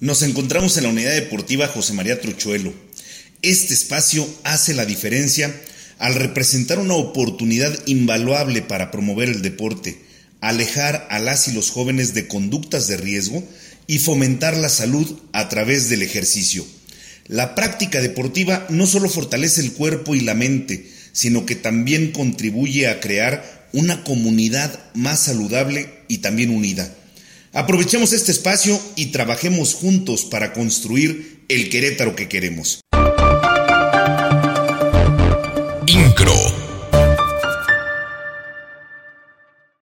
Nos encontramos en la unidad deportiva José María Truchuelo. Este espacio hace la diferencia al representar una oportunidad invaluable para promover el deporte, alejar a las y los jóvenes de conductas de riesgo y fomentar la salud a través del ejercicio. La práctica deportiva no solo fortalece el cuerpo y la mente, sino que también contribuye a crear una comunidad más saludable y también unida. Aprovechemos este espacio y trabajemos juntos para construir el Querétaro que queremos. Incro.